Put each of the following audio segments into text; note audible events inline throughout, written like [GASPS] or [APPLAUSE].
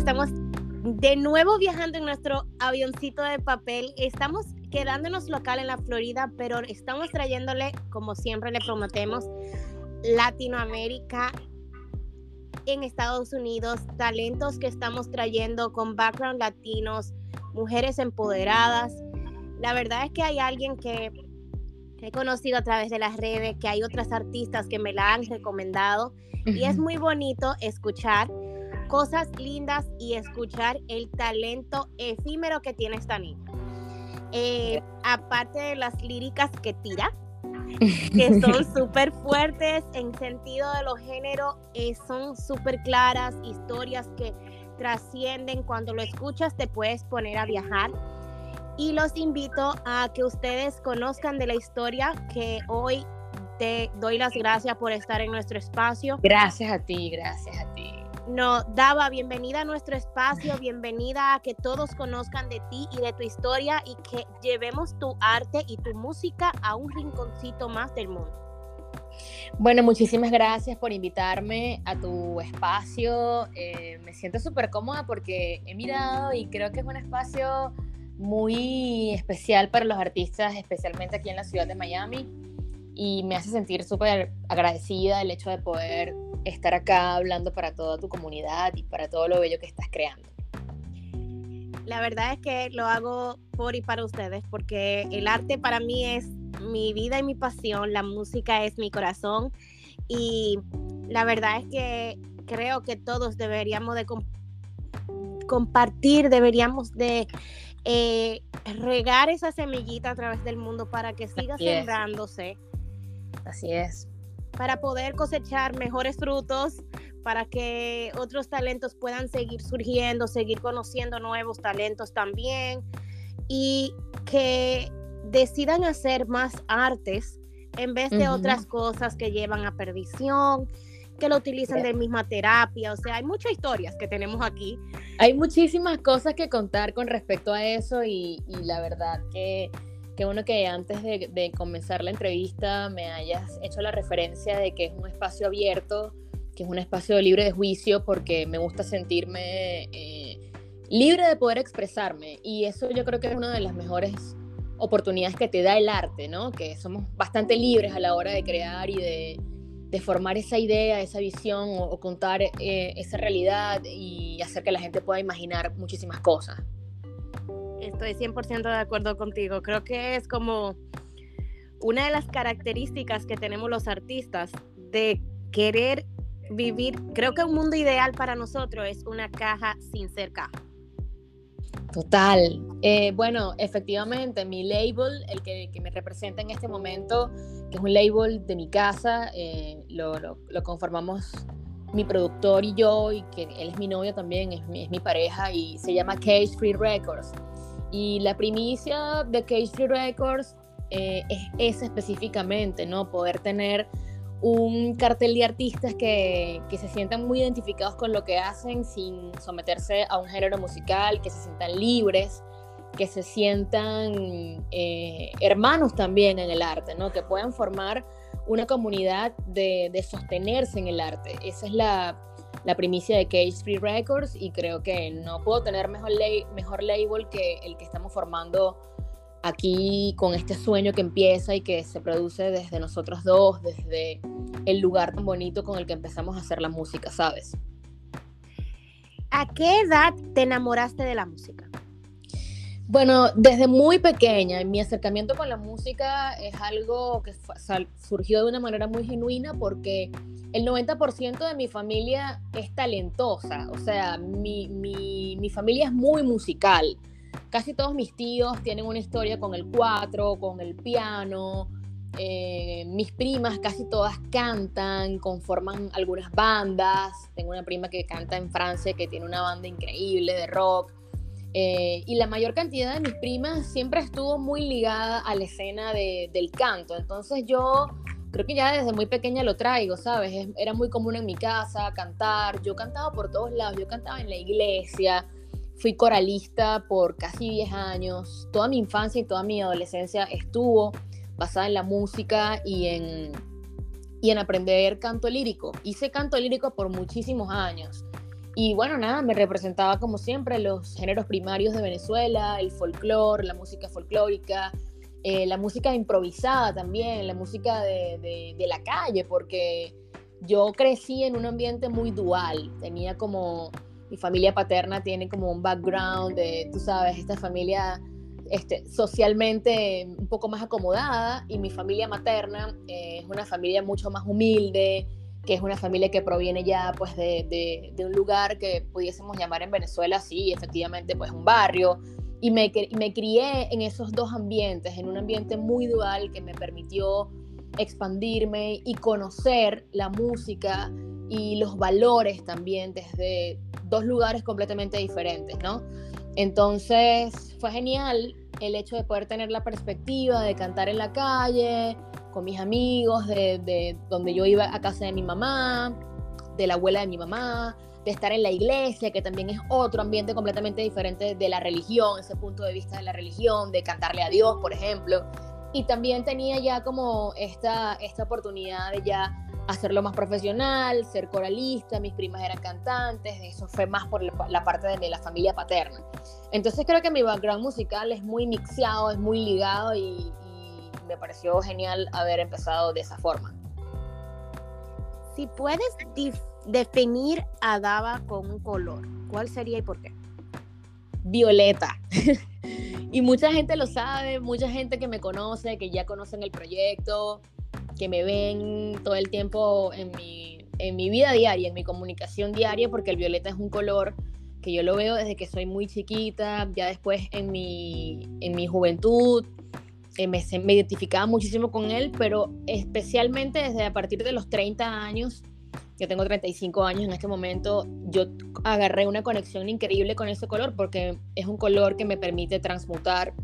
estamos de nuevo viajando en nuestro avioncito de papel. Estamos quedándonos local en la Florida, pero estamos trayéndole, como siempre le prometemos, Latinoamérica en Estados Unidos, talentos que estamos trayendo con background latinos, mujeres empoderadas. La verdad es que hay alguien que he conocido a través de las redes, que hay otras artistas que me la han recomendado y es muy bonito escuchar cosas lindas y escuchar el talento efímero que tiene esta niña. Eh, aparte de las líricas que tira, que son [LAUGHS] súper fuertes en sentido de los géneros, eh, son súper claras, historias que trascienden, cuando lo escuchas te puedes poner a viajar. Y los invito a que ustedes conozcan de la historia que hoy te doy las gracias por estar en nuestro espacio. Gracias a ti, gracias a ti. No, Daba, bienvenida a nuestro espacio, bienvenida a que todos conozcan de ti y de tu historia y que llevemos tu arte y tu música a un rinconcito más del mundo. Bueno, muchísimas gracias por invitarme a tu espacio. Eh, me siento súper cómoda porque he mirado y creo que es un espacio muy especial para los artistas, especialmente aquí en la ciudad de Miami. Y me hace sentir súper agradecida el hecho de poder estar acá hablando para toda tu comunidad y para todo lo bello que estás creando. La verdad es que lo hago por y para ustedes, porque el arte para mí es mi vida y mi pasión, la música es mi corazón y la verdad es que creo que todos deberíamos de compartir, deberíamos de eh, regar esa semillita a través del mundo para que siga sembrándose. Así es para poder cosechar mejores frutos, para que otros talentos puedan seguir surgiendo, seguir conociendo nuevos talentos también y que decidan hacer más artes en vez de otras cosas que llevan a perdición, que lo utilizan de misma terapia. O sea, hay muchas historias que tenemos aquí. Hay muchísimas cosas que contar con respecto a eso y, y la verdad que qué bueno que antes de, comenzar la entrevista me hayas hecho la referencia de que es un espacio abierto, que es un espacio libre de juicio, porque me gusta sentirme eh, libre de poder expresarme. Y eso yo creo que es una de las mejores oportunidades que te da el arte, ¿no? Que somos bastante libres a la hora de crear y de, formar esa idea, esa visión o, contar eh, esa realidad y hacer que la gente pueda imaginar muchísimas cosas. Estoy 100% de acuerdo contigo. Creo que es como una de las características que tenemos los artistas de querer vivir. Creo que un mundo ideal para nosotros es una caja sin ser caja. Total. Eh, bueno, efectivamente, mi label, el que, me representa en este momento, que es un label de mi casa, eh, lo, conformamos mi productor y yo, y que él es mi novio también, es mi, pareja, y se llama Cage Free Records. Y la primicia de Cage Records eh, es esa específicamente, ¿no? Poder tener un cartel de artistas que, que, se sientan muy identificados con lo que hacen sin someterse a un género musical, que se sientan libres, que se sientan eh, hermanos también en el arte, ¿no? Que puedan formar una comunidad de, de sostenerse en el arte. Esa es la, la primicia de Cage Free Records y creo que no puedo tener mejor, mejor label que el que estamos formando aquí con este sueño que empieza y que se produce desde nosotros dos, desde el lugar tan bonito con el que empezamos a hacer la música, ¿sabes? ¿A qué edad te enamoraste de la música? Bueno, desde muy pequeña, mi acercamiento con la música es algo que surgió de una manera muy genuina porque el 90% de mi familia es talentosa, o sea, mi, mi, familia es muy musical. Casi todos mis tíos tienen una historia con el cuatro, con el piano. Eh, mis primas casi todas cantan, conforman algunas bandas. Tengo una prima que canta en Francia que tiene una banda increíble de rock. Eh, y la mayor cantidad de mis primas siempre estuvo muy ligada a la escena del canto. Entonces yo creo que ya desde muy pequeña lo traigo, ¿sabes? Era muy común en mi casa cantar, yo cantaba por todos lados, yo cantaba en la iglesia, fui coralista por casi 10 años, toda mi infancia y toda mi adolescencia estuvo basada en la música y en, y en aprender canto lírico. Hice canto lírico por muchísimos años Y bueno, nada, me representaba como siempre los géneros primarios de Venezuela, el folclore, la música folclórica, eh, la música improvisada también, la música de, de, la calle, porque yo crecí en un ambiente muy dual, tenía como, mi familia paterna tiene como un background de, tú sabes, esta familia este, socialmente un poco más acomodada y mi familia materna eh, es una familia mucho más humilde, que es una familia que proviene ya pues de, de, un lugar que pudiésemos llamar en Venezuela, sí, efectivamente pues un barrio. Y me, me crié en esos dos ambientes, en un ambiente muy dual que me permitió expandirme y conocer la música y los valores también desde dos lugares completamente diferentes, ¿no? Entonces fue genial el hecho de poder tener la perspectiva de cantar en la calle, con mis amigos, de, donde yo iba a casa de mi mamá, de la abuela de mi mamá, de estar en la iglesia, que también es otro ambiente completamente diferente de la religión, ese punto de vista de la religión, de cantarle a Dios, por ejemplo. Y también tenía ya como esta, esta oportunidad de ya hacerlo más profesional, ser coralista, mis primas eran cantantes, eso fue más por la, parte de la familia paterna. Entonces creo que mi background musical es muy mixeado, es muy ligado y, me pareció genial haber empezado de esa forma. Si puedes definir a Dava con un color, ¿cuál sería y por qué? Violeta. [LAUGHS] y mucha gente lo sabe, mucha gente que me conoce, que ya conocen el proyecto, que me ven todo el tiempo en mi, en mi vida diaria, en mi comunicación diaria, porque el violeta es un color que yo lo veo desde que soy muy chiquita, ya después en mi, en mi juventud, eh, me, identificaba muchísimo con él, pero especialmente desde a partir de los 30 años, yo tengo 35 años en este momento, yo agarré una conexión increíble con ese color porque es un color que me permite transmutar,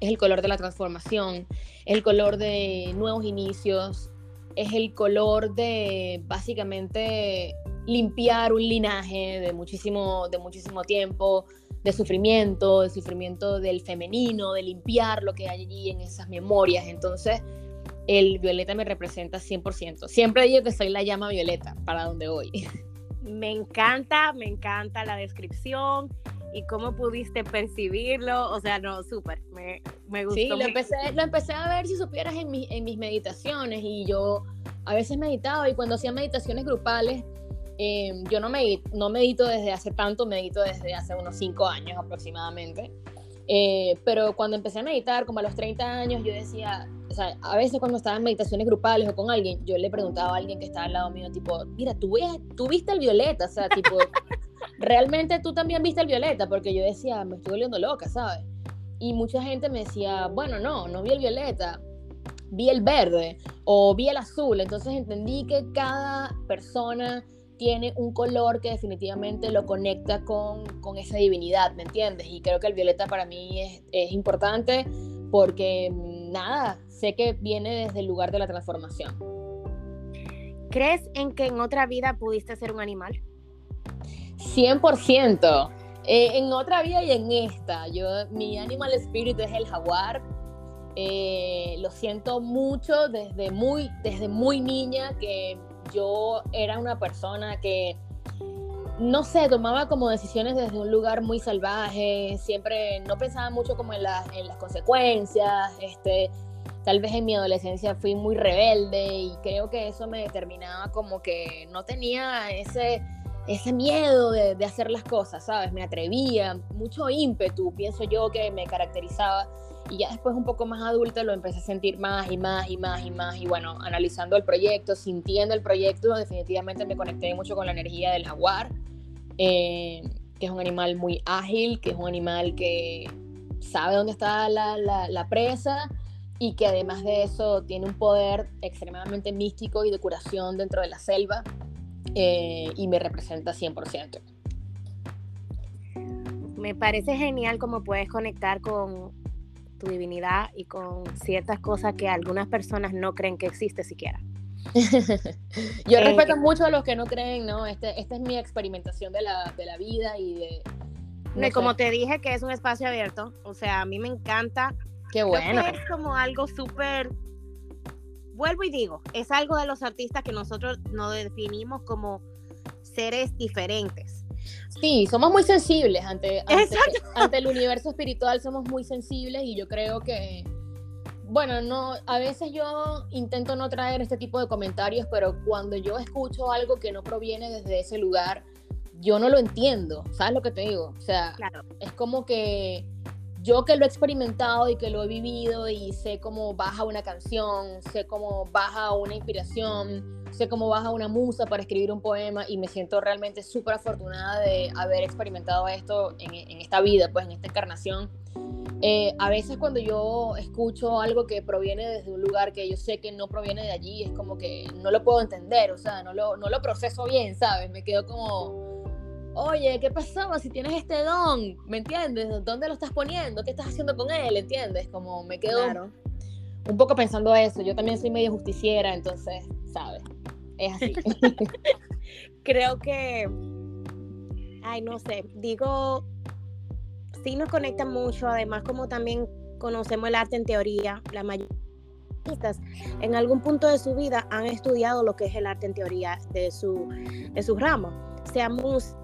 es el color de la transformación, es el color de nuevos inicios, es el color de básicamente limpiar un linaje de muchísimo, de muchísimo tiempo, de sufrimiento, de sufrimiento del femenino, de limpiar lo que hay allí en esas memorias. Entonces, el violeta me representa 100%. Siempre digo que soy la llama violeta para donde voy. [LAUGHS] Me encanta, me encanta la descripción y cómo pudiste percibirlo. O sea, no, súper, me, me, gustó. Sí, lo empecé, lo empecé a ver, si supieras, en, en mis meditaciones y yo a veces meditaba y cuando hacía meditaciones grupales, Em, yo no, medito, no medito desde hace tanto, medito desde hace unos 5 años aproximadamente. Eh, pero cuando empecé a meditar, como a los 30 años, yo decía, o sea, a veces cuando estaba en meditaciones grupales o con alguien, yo le preguntaba a alguien que estaba al lado mío, tipo, mira, tú, tú viste el violeta, o sea, tipo, [LAUGHS] realmente tú también viste el violeta, porque yo decía, me estoy volviendo loca, ¿sabes? Y mucha gente me decía, bueno, no, no vi el violeta, vi el verde o vi el azul, entonces entendí que cada persona tiene un color que definitivamente lo conecta con, con esa divinidad, ¿me entiendes? Y creo que el violeta para mí es, es importante porque, nada, sé que viene desde el lugar de la transformación. ¿Crees en que en otra vida pudiste ser un animal? 100%. Eh, en otra vida y en esta. Yo, mi animal espíritu es el jaguar. Eh, lo siento mucho desde muy, desde muy niña que yo era una persona que, no sé, tomaba como decisiones desde un lugar muy salvaje, siempre no pensaba mucho como en, las consecuencias, este, tal vez en mi adolescencia fui muy rebelde y creo que eso me determinaba como que no tenía ese, ese miedo de, de hacer las cosas, ¿sabes? Me atrevía, mucho ímpetu, pienso yo que me caracterizaba y ya después un poco más adulta lo empecé a sentir más y más y más y más y bueno, analizando el proyecto, sintiendo el proyecto, definitivamente me conecté mucho con la energía del jaguar, eh, que es un animal muy ágil, que es un animal que sabe dónde está la, la, presa y que además de eso tiene un poder extremadamente místico y de curación dentro de la selva eh, y me representa 100%. Me parece genial cómo puedes conectar con tu divinidad y con ciertas cosas que algunas personas no creen que existe siquiera. [LAUGHS] Yo eh, respeto mucho a los que no creen, ¿no? Este, esta es mi experimentación de la, de la vida y de... No como te dije que es un espacio abierto, o sea, a mí me encanta. Qué bueno. es como algo súper... Vuelvo y digo, es algo de los artistas que nosotros nos definimos como seres diferentes Sí, somos muy sensibles ante, ante, el universo espiritual, somos muy sensibles y yo creo que, bueno, no, a veces yo intento no traer este tipo de comentarios, pero cuando yo escucho algo que no proviene desde ese lugar, yo no lo entiendo, ¿sabes lo que te digo? O sea, es como que yo que lo he experimentado y que lo he vivido y sé cómo baja una canción, sé cómo baja una inspiración, sé cómo baja una musa para escribir un poema y me siento realmente súper afortunada de haber experimentado esto en, esta vida, pues en esta encarnación. Eh, a veces cuando yo escucho algo que proviene desde un lugar que yo sé que no proviene de allí, es como que no lo puedo entender, o sea, no lo, no lo proceso bien, ¿sabes? Me quedo como oye, ¿qué pasaba si tienes este don? ¿Me entiendes? ¿Dónde lo estás poniendo? ¿Qué estás haciendo con él? ¿Entiendes? Como me quedo un poco pensando eso. Yo también soy medio justiciera, entonces, ¿sabes? Es así. [LAUGHS] Creo que, ay, no sé, digo, sí nos conecta mucho, además como también conocemos el arte en teoría, la mayoría en algún punto de su vida han estudiado lo que es el arte en teoría de su, de su ramo, sea música,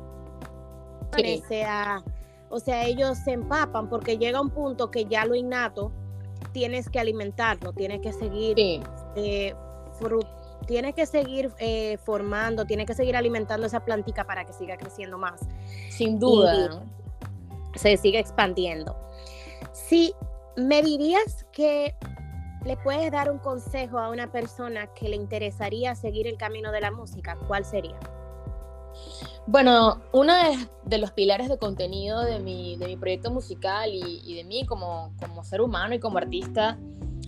o sea, ellos se empapan porque llega un punto que ya lo innato tienes que alimentarlo, tienes que seguir eh, tienes que seguir eh, formando, tienes que seguir alimentando esa plantica para que siga creciendo más. Sin duda. se sigue expandiendo. Si me dirías que le puedes dar un consejo a una persona que le interesaría seguir el camino de la música, ¿cuál sería? Bueno, uno de, los pilares de contenido de mi, de mi proyecto musical y, de mí como, como, ser humano y como artista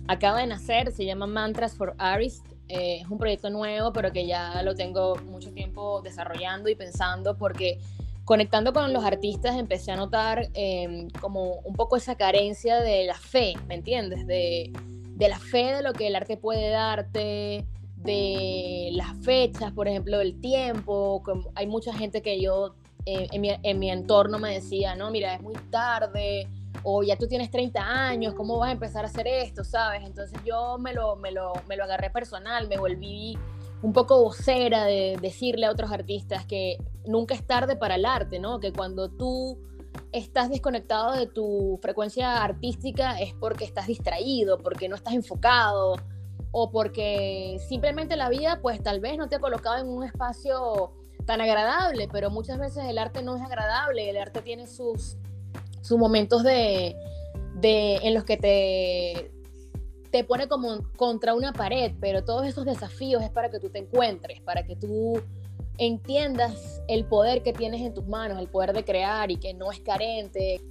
acaba de nacer, se llama Mantras for Artists. Eh, es un proyecto nuevo, pero que ya lo tengo mucho tiempo desarrollando y pensando porque conectando con los artistas empecé a notar em, como un poco esa carencia de la fe, ¿me entiendes? De, de la fe de lo que el arte puede darte, de las fechas, por ejemplo, el tiempo. Hay mucha gente que yo eh, en, mi, en, mi, entorno me decía, no, mira, es muy tarde, o ya tú tienes 30 años, ¿cómo vas a empezar a hacer esto? ¿Sabes? Entonces yo me lo, me lo, me lo agarré personal, me volví un poco vocera de decirle a otros artistas que nunca es tarde para el arte, ¿no? Que cuando tú estás desconectado de tu frecuencia artística es porque estás distraído, porque no estás enfocado, o porque simplemente la vida pues tal vez no te ha colocado en un espacio tan agradable, pero muchas veces el arte no es agradable, el arte tiene sus, sus momentos de, de, en los que te, te pone como contra una pared, pero todos esos desafíos es para que tú te encuentres, para que tú entiendas el poder que tienes en tus manos, el poder de crear y que no es carente.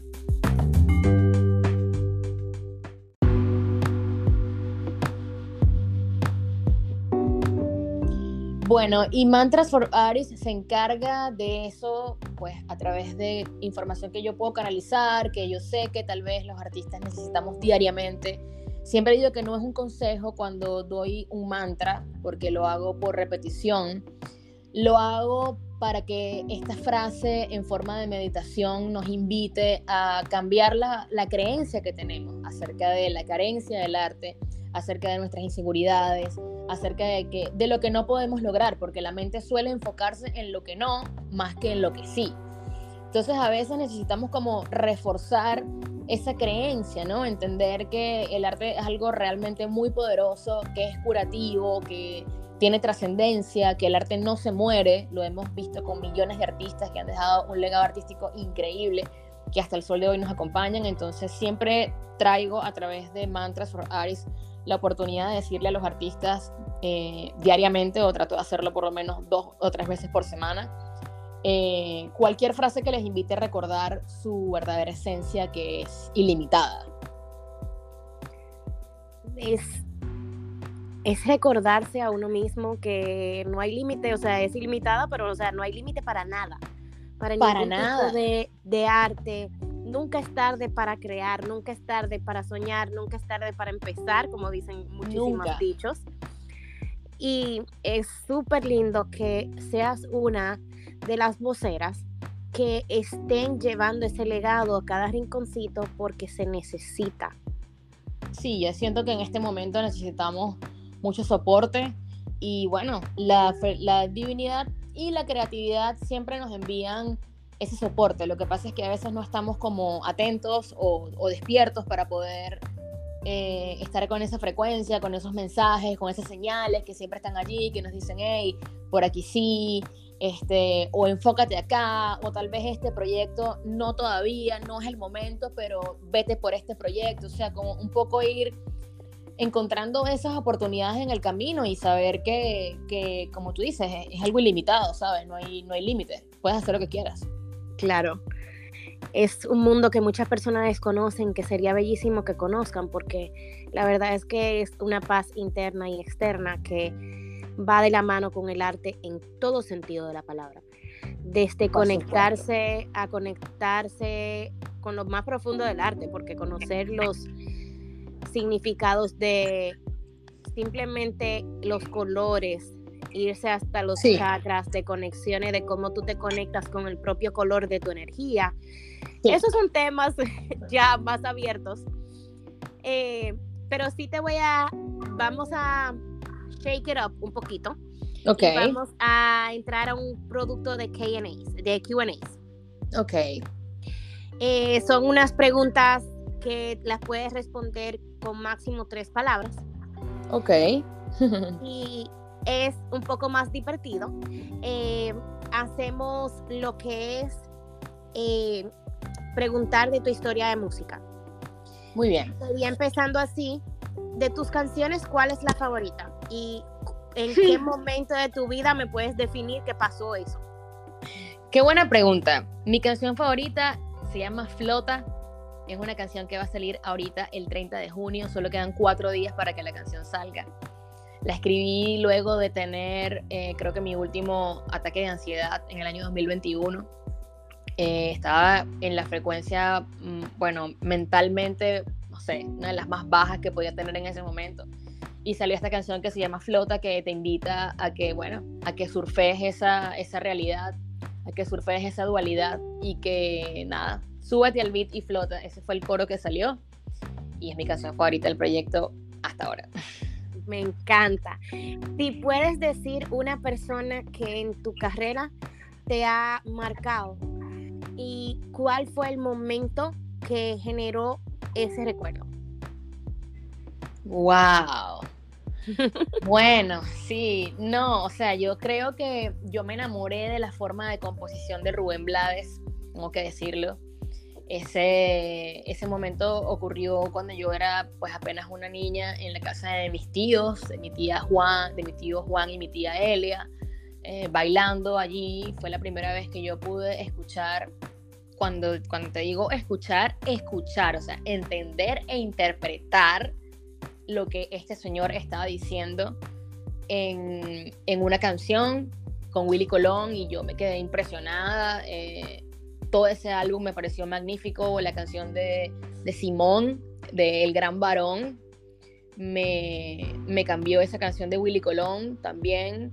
Bueno, y Mantras for Artists se encarga de eso, pues a través de información que yo puedo canalizar, que yo sé que tal vez los artistas necesitamos diariamente. Siempre digo que no es un consejo cuando doy un mantra, porque lo hago por repetición. Lo hago para que esta frase en forma de meditación nos invite a cambiar la, la creencia que tenemos acerca de la carencia del arte, acerca de nuestras inseguridades, acerca de, que, de lo que no podemos lograr, porque la mente suele enfocarse en lo que no más que en lo que sí. Entonces a veces necesitamos como reforzar esa creencia, ¿no? Entender que el arte es algo realmente muy poderoso, que es curativo, que tiene trascendencia, que el arte no se muere, lo hemos visto con millones de artistas que han dejado un legado artístico increíble, que hasta el sol de hoy nos acompañan, entonces siempre traigo a través de Mantras for Artists la oportunidad de decirle a los artistas eh, diariamente, o trato de hacerlo por lo menos dos o tres veces por semana, eh, cualquier frase que les invite a recordar su verdadera esencia, que es ilimitada. Es, es recordarse a uno mismo que no hay límite, o sea, es ilimitada, pero o sea, no hay límite para nada. Para, para nada. de, de arte, nunca es tarde para crear, nunca es tarde para soñar, nunca es tarde para empezar, como dicen muchísimos dichos. Y es súper lindo que seas una de las voceras que estén llevando ese legado a cada rinconcito porque se necesita. Sí, yo siento que en este momento necesitamos mucho soporte y bueno, la, la divinidad y la creatividad siempre nos envían ese soporte. Lo que pasa es que a veces no estamos como atentos o, despiertos para poder eh, estar con esa frecuencia, con esos mensajes, con esas señales que siempre están allí, que nos dicen, hey, por aquí sí, este, o enfócate acá, o tal vez este proyecto no todavía, no es el momento, pero vete por este proyecto. O sea, como un poco ir encontrando esas oportunidades en el camino y saber que, que como tú dices, es, algo ilimitado, ¿sabes? No hay, no hay límite, puedes hacer lo que quieras. Claro. Es un mundo que muchas personas desconocen, que sería bellísimo que conozcan, porque la verdad es que es una paz interna y externa que va de la mano con el arte en todo sentido de la palabra. Desde conectarse a conectarse con lo más profundo del arte, porque conocer los significados de simplemente los colores, irse hasta los chakras de conexiones, de cómo tú te conectas con el propio color de tu energía. Esos son temas [LAUGHS] ya más abiertos. Eh, pero sí te voy a, vamos a shake it up un poquito. Ok. vamos a entrar a un producto de Q&A, de Q&A. Ok. Eh, son unas preguntas que las puedes responder con máximo tres palabras. Ok. [LAUGHS] y es un poco más divertido. Eh, hacemos lo que es eh, preguntar de tu historia de música. Muy bien. Sería empezando así. De tus canciones, ¿cuál es la favorita? ¿Y en qué momento de tu vida me puedes definir qué pasó eso? Qué buena pregunta. Mi canción favorita se llama Flota es una canción que va a salir ahorita el 30 de junio, solo quedan cuatro días para que la canción salga. La escribí luego de tener, eh, creo que mi último ataque de ansiedad en el año 2021. Eh, estaba en la frecuencia, mm, bueno, mentalmente, no sé, una de las más bajas que podía tener en ese momento. Y salió esta canción que se llama Flota, que te invita a que, bueno, a que surfees esa, esa realidad, a que surfees esa dualidad y que, nada, Súbete al beat y flota. Ese fue el coro que salió y es mi canción favorita del proyecto hasta ahora. [LAUGHS] Me encanta. Si puedes decir una persona que en tu carrera te ha marcado y cuál fue el momento que generó ese recuerdo. Wow. [LAUGHS] bueno, sí, no, o sea, yo creo que yo me enamoré de la forma de composición de Rubén Blades, tengo que decirlo. Ese, ese momento ocurrió cuando yo era pues apenas una niña en la casa de mis tíos, de mi tía Juan, de mi tío Juan y mi tía Elia, eh, bailando allí. Fue la primera vez que yo pude escuchar, cuando, cuando te digo escuchar, escuchar, o sea, entender e interpretar lo que este señor estaba diciendo en, en una canción con Willy Colón y yo me quedé impresionada. Eh, todo ese álbum me pareció magnífico, la canción de, de Simón, de El Gran Varón, me, me, cambió esa canción de Willy Colón también,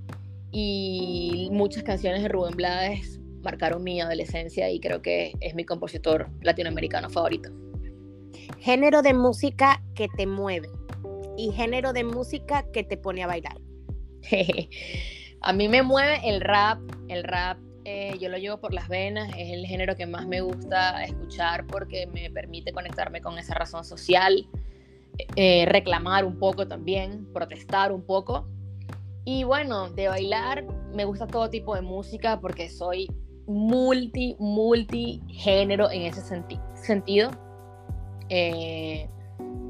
y muchas canciones de Rubén Blades marcaron mi adolescencia y creo que es mi compositor latinoamericano favorito. Género de música que te mueve y género de música que te pone a bailar. [LAUGHS] a mí me mueve el rap, el rap eh, yo lo llevo por las venas, es el género que más me gusta escuchar porque me permite conectarme con esa razón social, eh, reclamar un poco también, protestar un poco. Y bueno, de bailar me gusta todo tipo de música porque soy multi, multi género en ese sentido. Eh,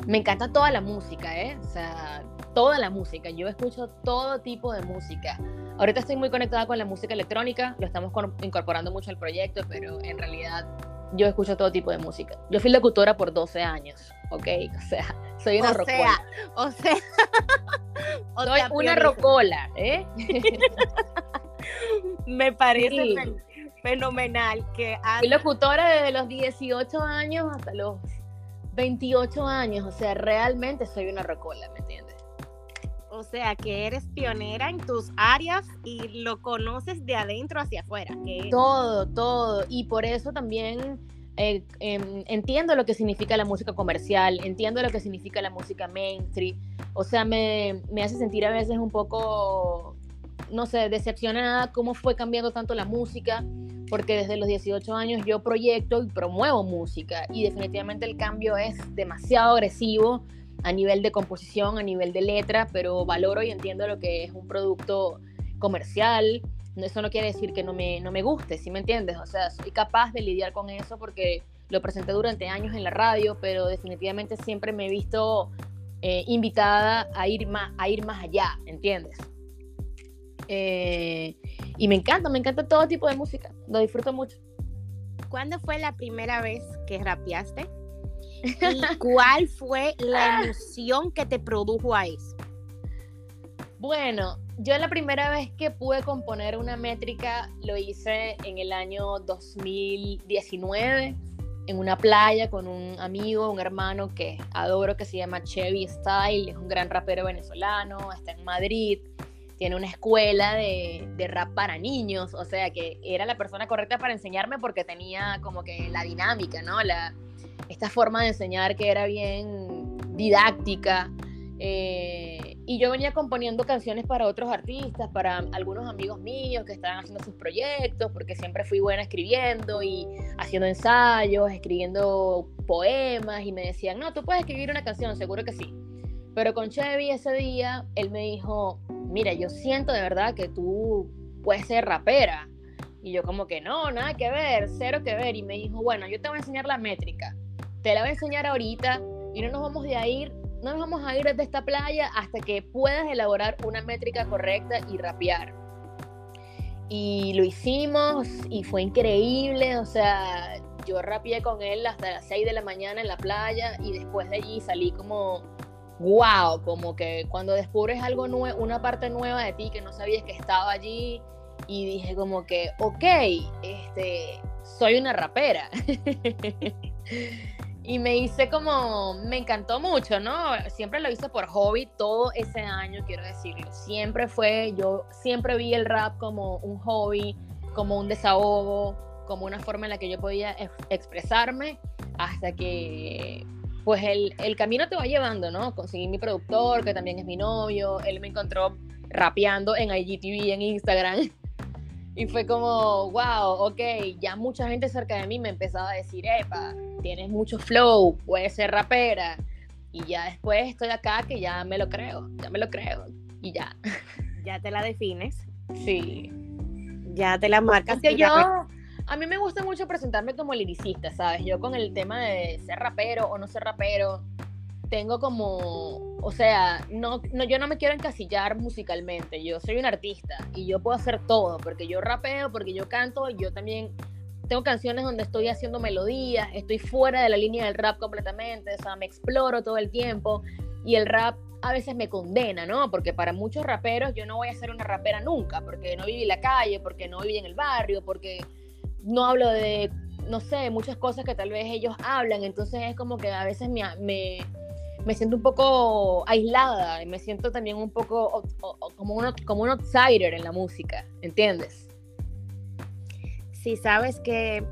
me encanta toda la música, ¿eh? O sea, toda la música. Yo escucho todo tipo de música. Ahorita estoy muy conectada con la música electrónica, lo estamos incorporando mucho al proyecto, pero en realidad yo escucho todo tipo de música. Yo fui locutora por 12 años, ¿ok? [LAUGHS] O sea, soy una rocola. o sea, [LAUGHS] o soy una rocola, ¿eh? [LAUGHS] Me parece fenomenal que... Fui locutora desde los 18 años hasta los 28 años, o sea, realmente soy una rocola, ¿me entiendes? O sea, que eres pionera en tus áreas y lo conoces de adentro hacia afuera. Todo, todo. Y por eso también eh, em, entiendo lo que significa la música comercial, entiendo lo que significa la música mainstream. O sea, me, me hace sentir a veces un poco, no sé, decepcionada cómo fue cambiando tanto la música porque desde los 18 años yo proyecto y promuevo música y definitivamente el cambio es demasiado agresivo a nivel de composición, a nivel de letra, pero valoro y entiendo lo que es un producto comercial. Eso no quiere decir que no me, no me guste, ¿sí me entiendes? O sea, soy capaz de lidiar con eso porque lo presenté durante años en la radio, pero definitivamente siempre me he visto eh, invitada a ir, más, a ir más allá, ¿entiendes? Eh, y me encanta, me encanta todo tipo de música, lo disfruto mucho. ¿Cuándo fue la primera vez que rapeaste? ¿Y [LAUGHS] cuál fue la emoción que te produjo a eso? Bueno, yo la primera vez que pude componer una métrica lo hice en el año 2019 en una playa con un amigo, un hermano que adoro que se llama Chevy Style, es un gran rapero venezolano, está en Madrid, tiene una escuela de, de, rap para niños, o sea que era la persona correcta para enseñarme porque tenía como que la dinámica, ¿no? La, esta forma de enseñar que era bien didáctica. Eh, y yo venía componiendo canciones para otros artistas, para algunos amigos míos que estaban haciendo sus proyectos, porque siempre fui buena escribiendo y haciendo ensayos, escribiendo poemas, y me decían, no, tú puedes escribir una canción, seguro que sí. Pero con Chevy ese día, él me dijo, mira, yo siento de verdad que tú puedes ser rapera. Y yo como que no, nada que ver, cero que ver. Y me dijo, bueno, yo te voy a enseñar la métrica. Te la voy a enseñar ahorita y no nos vamos de ir no nos vamos a ir desde esta playa hasta que puedas elaborar una métrica correcta y rapear. Y lo hicimos y fue increíble, o sea, yo rapeé con él hasta las 6 de la mañana en la playa y después de allí salí como, wow, como que cuando descubres algo nuevo, una parte nueva de ti que no sabías que estaba allí y dije como que, ok, este, soy una rapera. [LAUGHS] y me hice como, me encantó mucho, ¿no? Siempre lo hice por hobby todo ese año, quiero decirlo. Siempre fue, yo siempre vi el rap como un hobby, como un desahogo, como una forma en la que yo podía expresarme, hasta que, pues el, el camino te va llevando, ¿no? Conseguí mi productor, que también es mi novio, él me encontró rapeando en IGTV, en Instagram. [LAUGHS] Y fue como, wow, ok, ya mucha gente cerca de mí me empezaba a decir, epa, tienes mucho flow, puedes ser rapera. Y ya después estoy acá que ya me lo creo, ya me lo creo. Y ya. Ya te la defines. Sí. Ya te la marcas. Que yo, a mí me gusta mucho presentarme como liricista, ¿sabes? Yo con el tema de ser rapero o no ser rapero, tengo como, o sea, no, no, yo no me quiero encasillar musicalmente, yo soy un artista y yo puedo hacer todo, porque yo rapeo, porque yo canto, yo también tengo canciones donde estoy haciendo melodías, estoy fuera de la línea del rap completamente, o sea, me exploro todo el tiempo y el rap a veces me condena, ¿no? Porque para muchos raperos yo no voy a ser una rapera nunca, porque no viví en la calle, porque no viví en el barrio, porque no hablo de, no sé, muchas cosas que tal vez ellos hablan, entonces es como que a veces me, me, me siento un poco aislada, y me siento también un poco como, un, como un outsider en la música, ¿entiendes? Si sabes que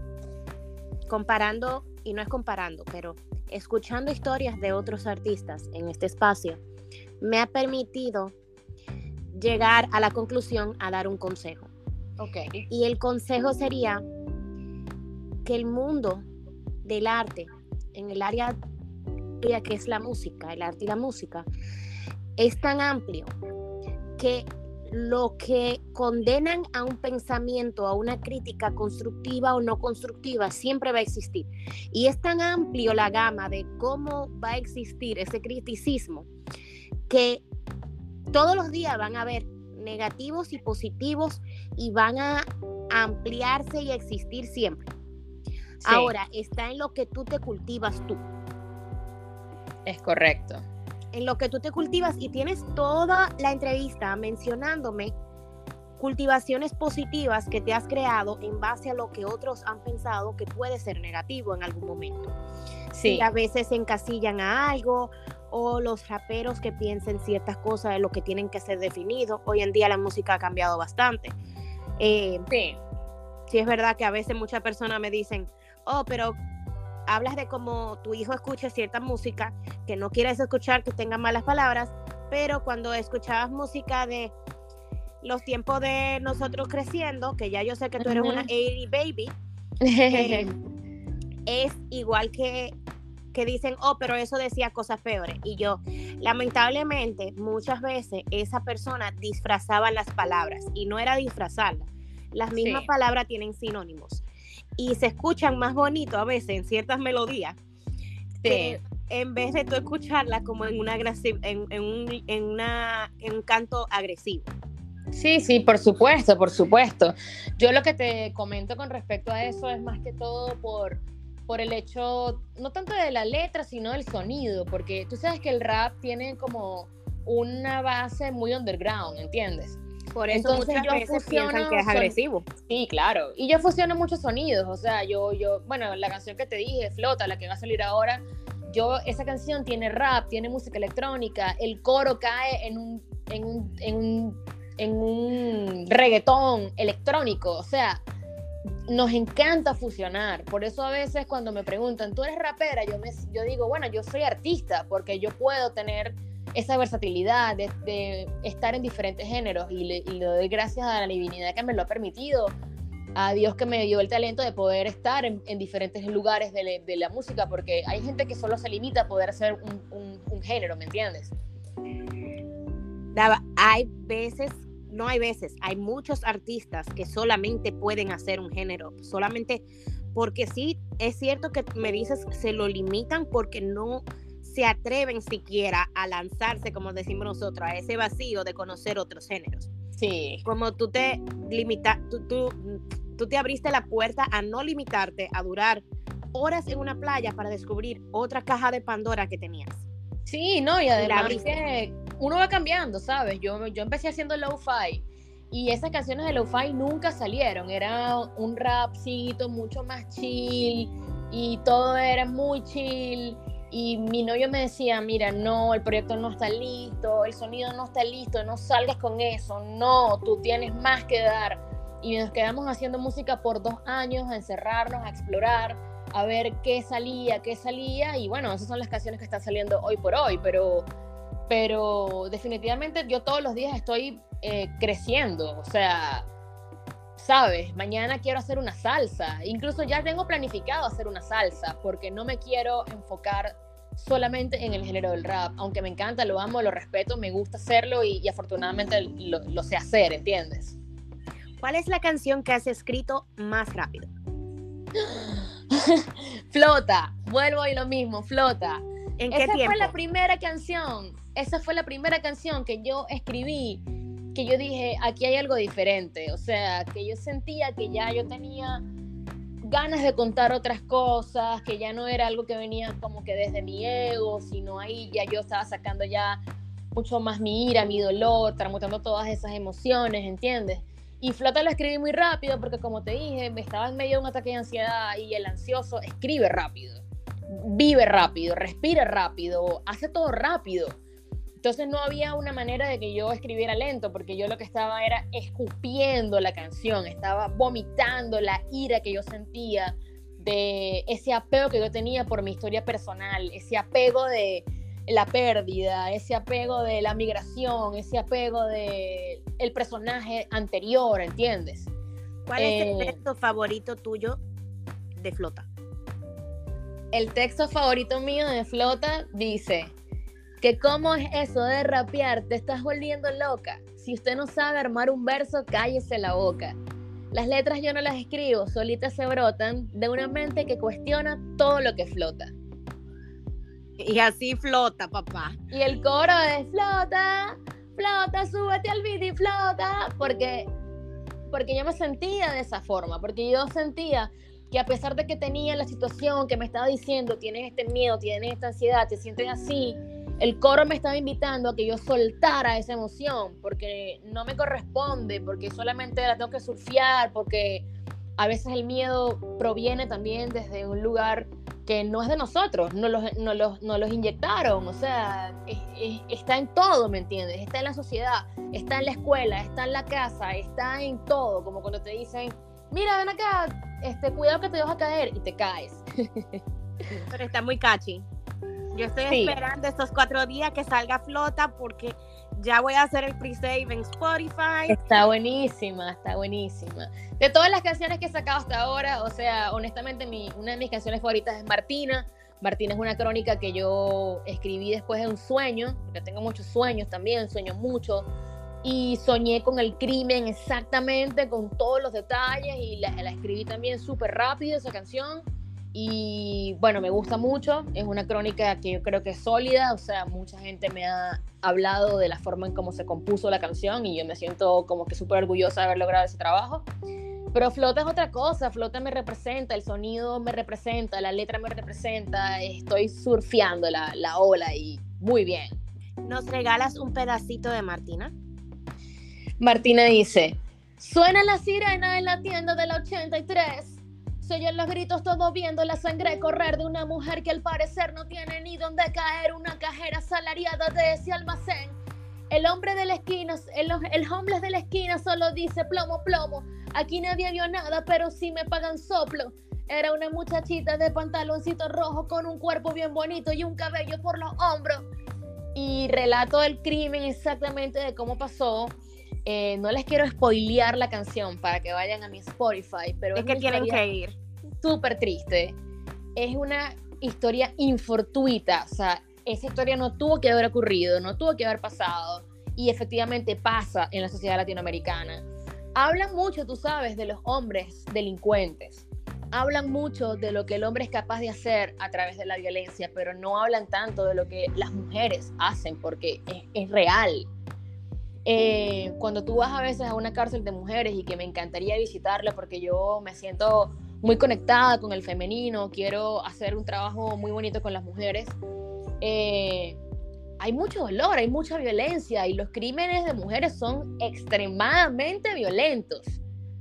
comparando, y no es comparando, pero escuchando historias de otros artistas en este espacio, me ha permitido llegar a la conclusión a dar un consejo. Ok. Y el consejo sería que el mundo del arte, en el área que es la música, el arte y la música, es tan amplio que lo que condenan a un pensamiento, a una crítica constructiva o no constructiva, siempre va a existir. Y es tan amplio la gama de cómo va a existir ese criticismo que todos los días van a haber negativos y positivos y van a ampliarse y existir siempre. Ahora, está en lo que tú te cultivas tú. Es correcto en lo que tú te cultivas y tienes toda la entrevista mencionándome cultivaciones positivas que te has creado en base a lo que otros han pensado que puede ser negativo en algún momento. Sí. a veces se encasillan a algo o los raperos que piensen ciertas cosas de lo que tienen que ser definidos. Hoy en día la música ha cambiado bastante. Eh, sí. Sí es verdad que a veces muchas personas me dicen, oh, pero hablas de cómo tu hijo escucha cierta música que no quieres escuchar que tenga malas palabras, pero cuando escuchabas música de los tiempos de nosotros creciendo, que ya yo sé que tú eres una 80 baby, eh, [LAUGHS] es igual que que dicen, oh, pero eso decía cosas peores. Y yo, lamentablemente, muchas veces esa persona disfrazaba las palabras y no era disfrazarlas. Las mismas palabras tienen sinónimos y se escuchan más bonito a veces en ciertas melodías. en vez de tú escucharla como en, una, en, en, un, en, una, en un canto agresivo. Sí, sí, por supuesto, por supuesto. Yo lo que te comento con respecto a eso es más que todo por, por el hecho, no tanto de la letra, sino del sonido, porque tú sabes que el rap tiene como una base muy underground, ¿entiendes? Por eso Entonces muchas yo veces piensan que es agresivo. Sí, claro. Y yo fusiono muchos sonidos, o sea, yo, yo, bueno, la canción que te dije, Flota, la que va a salir ahora, yo, esa canción tiene rap, tiene música electrónica, el coro cae en un, en un, en un, en un reggaetón electrónico, o sea, nos encanta fusionar. Por eso a veces cuando me preguntan, ¿tú eres rapera? Yo, me, yo digo, bueno, yo soy artista porque yo puedo tener esa versatilidad de, estar en diferentes géneros y le, doy gracias a la divinidad que me lo ha permitido, a Dios que me dio el talento de poder estar en, diferentes lugares de, la música, porque hay gente que solo se limita a poder hacer un, un género, ¿me entiendes? Hay veces no hay veces, hay muchos artistas que solamente pueden hacer un género, solamente porque sí, es cierto que me dices, se lo limitan porque no se atreven siquiera a lanzarse, como decimos nosotros, a ese vacío de conocer otros géneros. Sí. Como tú te limitas, tú, tú, tú te abriste la puerta a no limitarte a durar horas en una playa para descubrir otra caja de Pandora que tenías. Sí, no, y además que uno va cambiando, ¿sabes? Yo, yo empecé haciendo lo-fi y esas canciones de lo-fi nunca salieron. Era un rapcito mucho más chill y todo era muy chill. Y mi novio me decía, mira, no, el proyecto no está listo, el sonido no está listo, no salgas con eso, no, tú tienes más que dar. Y nos quedamos haciendo música por dos años, a encerrarnos, a explorar, a ver qué salía, qué salía. Y bueno, esas son las canciones que están saliendo hoy por hoy, pero pero definitivamente yo todos los días estoy eh, creciendo, o sea, sabes, mañana quiero hacer una salsa, incluso ya tengo planificado hacer una salsa, porque no me quiero enfocar solamente en el género del rap, aunque me encanta, lo amo, lo respeto, me gusta hacerlo y, afortunadamente lo, lo sé hacer, ¿entiendes? ¿Cuál es la canción que has escrito más rápido? [GASPS] flota, vuelvo y lo mismo, flota. ¿En qué Esa fue la primera canción esa fue la primera canción que yo escribí, que yo dije, aquí hay algo diferente. O sea, que yo sentía que ya yo tenía ganas de contar otras cosas, que ya no era algo que venía como que desde mi ego, sino ahí ya yo estaba sacando ya mucho más mi ira, mi dolor, transmutando todas esas emociones, ¿entiendes? Y Flota lo escribí muy rápido porque como te dije, me estaba en medio de un ataque de ansiedad y el ansioso escribe rápido, vive rápido, respira rápido, hace todo rápido. Entonces no había una manera de que yo escribiera lento, porque yo lo que estaba era escupiendo la canción, estaba vomitando la ira que yo sentía de ese apego que yo tenía por mi historia personal, ese apego de la pérdida, ese apego de la migración, ese apego de el personaje anterior, ¿entiendes? ¿Cuál es el eh, texto favorito tuyo de Flota? El texto favorito mío de Flota dice, que cómo es eso de rapear, te estás volviendo loca. Si usted no sabe armar un verso, cállese la boca. Las letras yo no las escribo, solitas se brotan de una mente que cuestiona todo lo que flota. Y así flota, papá. Y el coro de flota, flota, súbete al beat y flota, porque, porque yo me sentía de esa forma, porque yo sentía que a pesar de que tenía la situación que me estaba diciendo, tienes este miedo, tienes esta ansiedad, te sientes así, el coro me estaba invitando a que yo soltara esa emoción, porque no me corresponde, porque solamente la tengo que surfear, porque a veces el miedo proviene también desde un lugar que no es de nosotros, no los, no los, no los inyectaron, o sea, está en todo, ¿me entiendes? Está en la sociedad, está en la escuela, está en la casa, está en todo, como cuando te dicen, mira, ven acá, este, cuidado que te vas a caer y te caes. [LAUGHS] Pero está muy catchy. Yo estoy esperando estos cuatro días que salga flota porque Ya voy a hacer el pre-save en Spotify. Está buenísima, está buenísima. De todas las canciones que he sacado hasta ahora, o sea, honestamente, mi, una de mis canciones favoritas es Martina. Martina es una crónica que yo escribí después de un sueño, porque tengo muchos sueños también, sueño mucho. Y soñé con el crimen exactamente, con todos los detalles, y la, la escribí también súper rápido esa canción y bueno, me gusta mucho, es una crónica que yo creo que es sólida, o sea, mucha gente me ha hablado de la forma en cómo se compuso la canción y yo me siento como que súper orgullosa de haber logrado ese trabajo. Pero Flota es otra cosa, Flota me representa, el sonido me representa, la letra me representa, estoy surfeando la, la ola y muy bien. ¿Nos regalas un pedacito de Martina? Martina dice, suena la sirena en la tienda de la 83 se oyen los gritos todos viendo la sangre correr de una mujer que al parecer no tiene ni dónde caer, una cajera salariada de ese almacén. El hombre de la esquina, el, el homeless de la esquina solo dice plomo, plomo. Aquí nadie vio nada, pero sí me pagan soplo. Era una muchachita de pantaloncito rojo con un cuerpo bien bonito y un cabello por los hombros. Y relato el crimen exactamente de cómo pasó. Eh, no les quiero spoilear la canción para que vayan a mi Spotify, pero es, que tienen que ir. Súper triste. Es una historia infortuita, o sea, esa historia no tuvo que haber ocurrido, no tuvo que haber pasado, y efectivamente pasa en la sociedad latinoamericana. Hablan mucho, tú sabes, de los hombres delincuentes. Hablan mucho de lo que el hombre es capaz de hacer a través de la violencia, pero no hablan tanto de lo que las mujeres hacen, porque es, es real eh, cuando tú vas a veces a una cárcel de mujeres y que me encantaría visitarla porque yo me siento muy conectada con el femenino, quiero hacer un trabajo muy bonito con las mujeres, eh, hay mucho dolor, hay mucha violencia y los crímenes de mujeres son extremadamente violentos.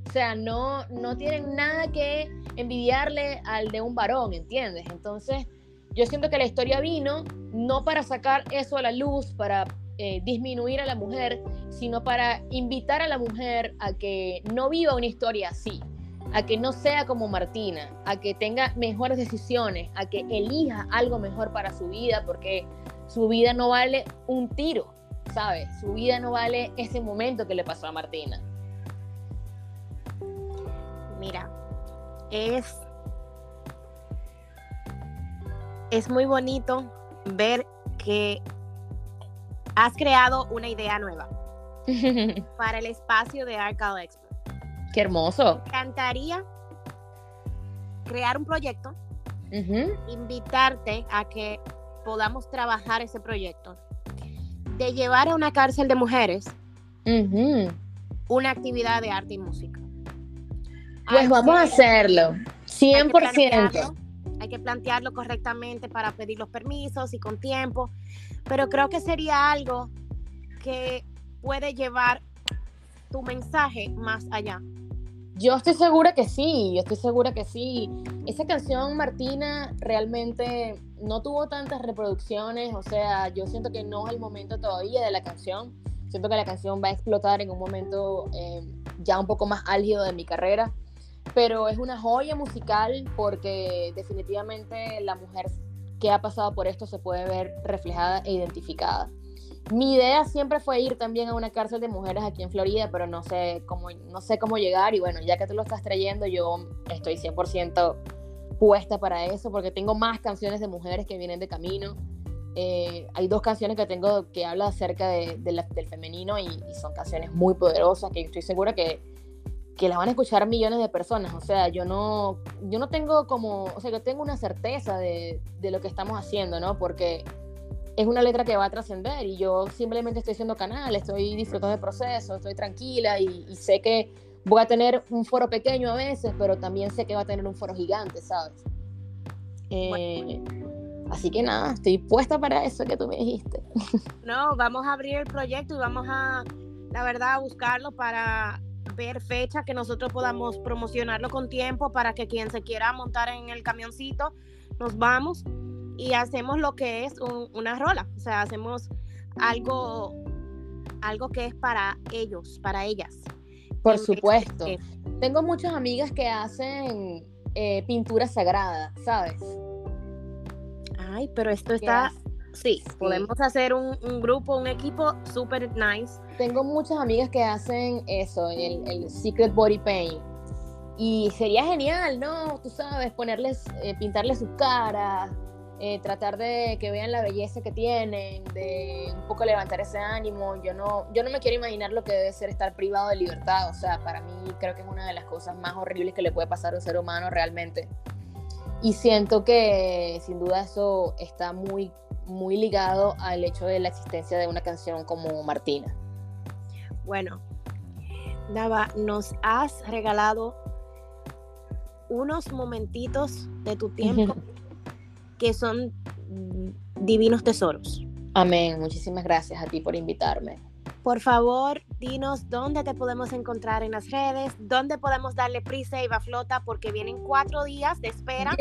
O sea, no, no tienen nada que envidiarle al de un varón, ¿entiendes? Entonces, yo siento que la historia vino no para sacar eso a la luz, para eh, disminuir a la mujer, sino para invitar a la mujer a que no viva una historia así, a que no sea como Martina, a que tenga mejores decisiones, a que elija algo mejor para su vida, porque su vida no vale un tiro, ¿sabes? Su vida no vale ese momento que le pasó a Martina. Mira, es es muy bonito ver que has creado una idea nueva [LAUGHS] para el espacio de Arcal Expo. Qué hermoso. Me encantaría crear un proyecto, invitarte a que podamos trabajar ese proyecto, de llevar a una cárcel de mujeres una actividad de arte y música. Pues vamos a hacerlo, 100% hay que plantearlo correctamente para pedir los permisos y con tiempo, pero creo que sería algo que puede llevar tu mensaje más allá. Yo estoy segura que sí, yo estoy segura que sí. Esa canción, Martina, realmente no tuvo tantas reproducciones, o sea, yo siento que no es el momento todavía de la canción. Siento que la canción va a explotar en un momento eh, ya un poco más álgido de mi carrera pero es una joya musical porque definitivamente la mujer que ha pasado por esto se puede ver reflejada e identificada. Mi idea siempre fue ir también a una cárcel de mujeres aquí en Florida, pero no sé cómo, no sé cómo llegar y bueno, ya que tú lo estás trayendo, yo estoy 100% puesta para eso porque tengo más canciones de mujeres que vienen de camino. Eh, hay dos canciones que tengo que hablan acerca de, del femenino y, y, son canciones muy poderosas que estoy segura que que la van a escuchar millones de personas. O sea, yo no, yo no tengo como, o sea, yo tengo una certeza de, de lo que estamos haciendo, ¿no? Porque es una letra que va a trascender y yo simplemente estoy haciendo canal, estoy disfrutando del proceso, estoy tranquila y, sé que voy a tener un foro pequeño a veces, pero también sé que va a tener un foro gigante, ¿sabes? Eh, así que nada, estoy puesta para eso que tú me dijiste. [LAUGHS] No, vamos a abrir el proyecto y vamos a, la verdad, a buscarlo para ver fecha que nosotros podamos promocionarlo con tiempo para que quien se quiera montar en el camioncito, nos vamos y hacemos lo que es una rola, o sea, hacemos algo, algo que es para ellos, para ellas. Por supuesto. Tengo muchas amigas que hacen eh, pintura sagrada, ¿sabes? Ay, pero esto está Sí, podemos hacer un, grupo, un equipo super nice. Tengo muchas amigas que hacen eso, el, el Secret Body Paint. Y sería genial, ¿no? Tú sabes, ponerles, eh, pintarles sus caras, eh, tratar de que vean la belleza que tienen, de un poco levantar ese ánimo. Yo no, yo no me quiero imaginar lo que debe ser estar privado de libertad. O sea, para mí creo que es una de las cosas más horribles que le puede pasar a un ser humano realmente. Y siento que sin duda eso está muy muy ligado al hecho de la existencia de una canción como Martina. Bueno, Dava, nos has regalado unos momentitos de tu tiempo que son divinos tesoros. Amén, muchísimas gracias a ti por invitarme. Por favor, dinos dónde te podemos encontrar en las redes, dónde podemos darle pre-save a Flota, porque vienen cuatro días de espera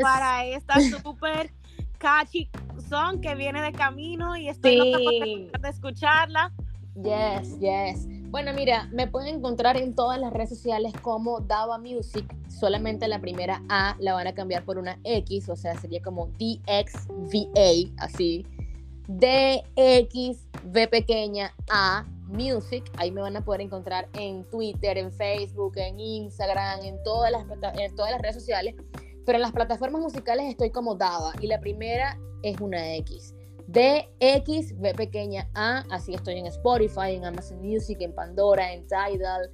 para esta [LAUGHS] súper catchy que viene de camino y estoy sí. de escucharla. Yes, yes. Bueno, mira, me pueden encontrar en todas las redes sociales como Dava Music. Solamente la primera A la van a cambiar por una X, o sea, sería como DXVA, así. DXV pequeña A Music. Ahí me van a poder encontrar en Twitter, en Facebook, en Instagram, en todas las, en todas las redes sociales. Pero en las plataformas musicales estoy como Dava y la primera es una X. D, X, B pequeña A, así estoy en Spotify, en Amazon Music, en Pandora, en Tidal,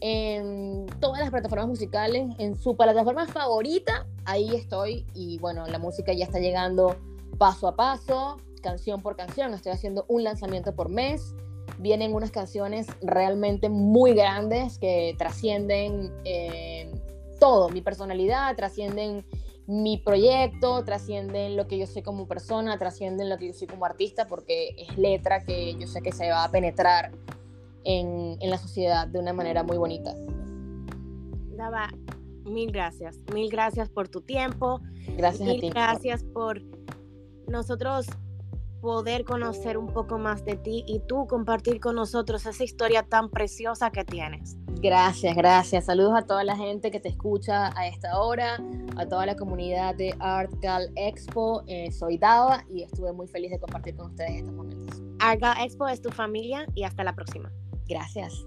en todas las plataformas musicales, en su plataforma favorita, ahí estoy y bueno, la música ya está llegando paso a paso, canción por canción, estoy haciendo un lanzamiento por mes, vienen unas canciones realmente muy grandes que trascienden eh, todo, mi personalidad, trascienden mi proyecto, trascienden lo que yo soy como persona, trascienden lo que yo soy como artista, porque es letra que yo sé que se va a penetrar en, en la sociedad de una manera muy bonita. Daba, mil gracias, mil gracias por tu tiempo. Gracias a ti. Gracias por nosotros poder conocer un poco más de ti y tú compartir con nosotros esa historia tan preciosa que tienes. Gracias, gracias. Saludos a toda la gente que te escucha a esta hora, a toda la comunidad de ArtGal Expo. Eh, soy Dava y estuve muy feliz de compartir con ustedes estos momentos. ArtGal Expo es tu familia y hasta la próxima. Gracias.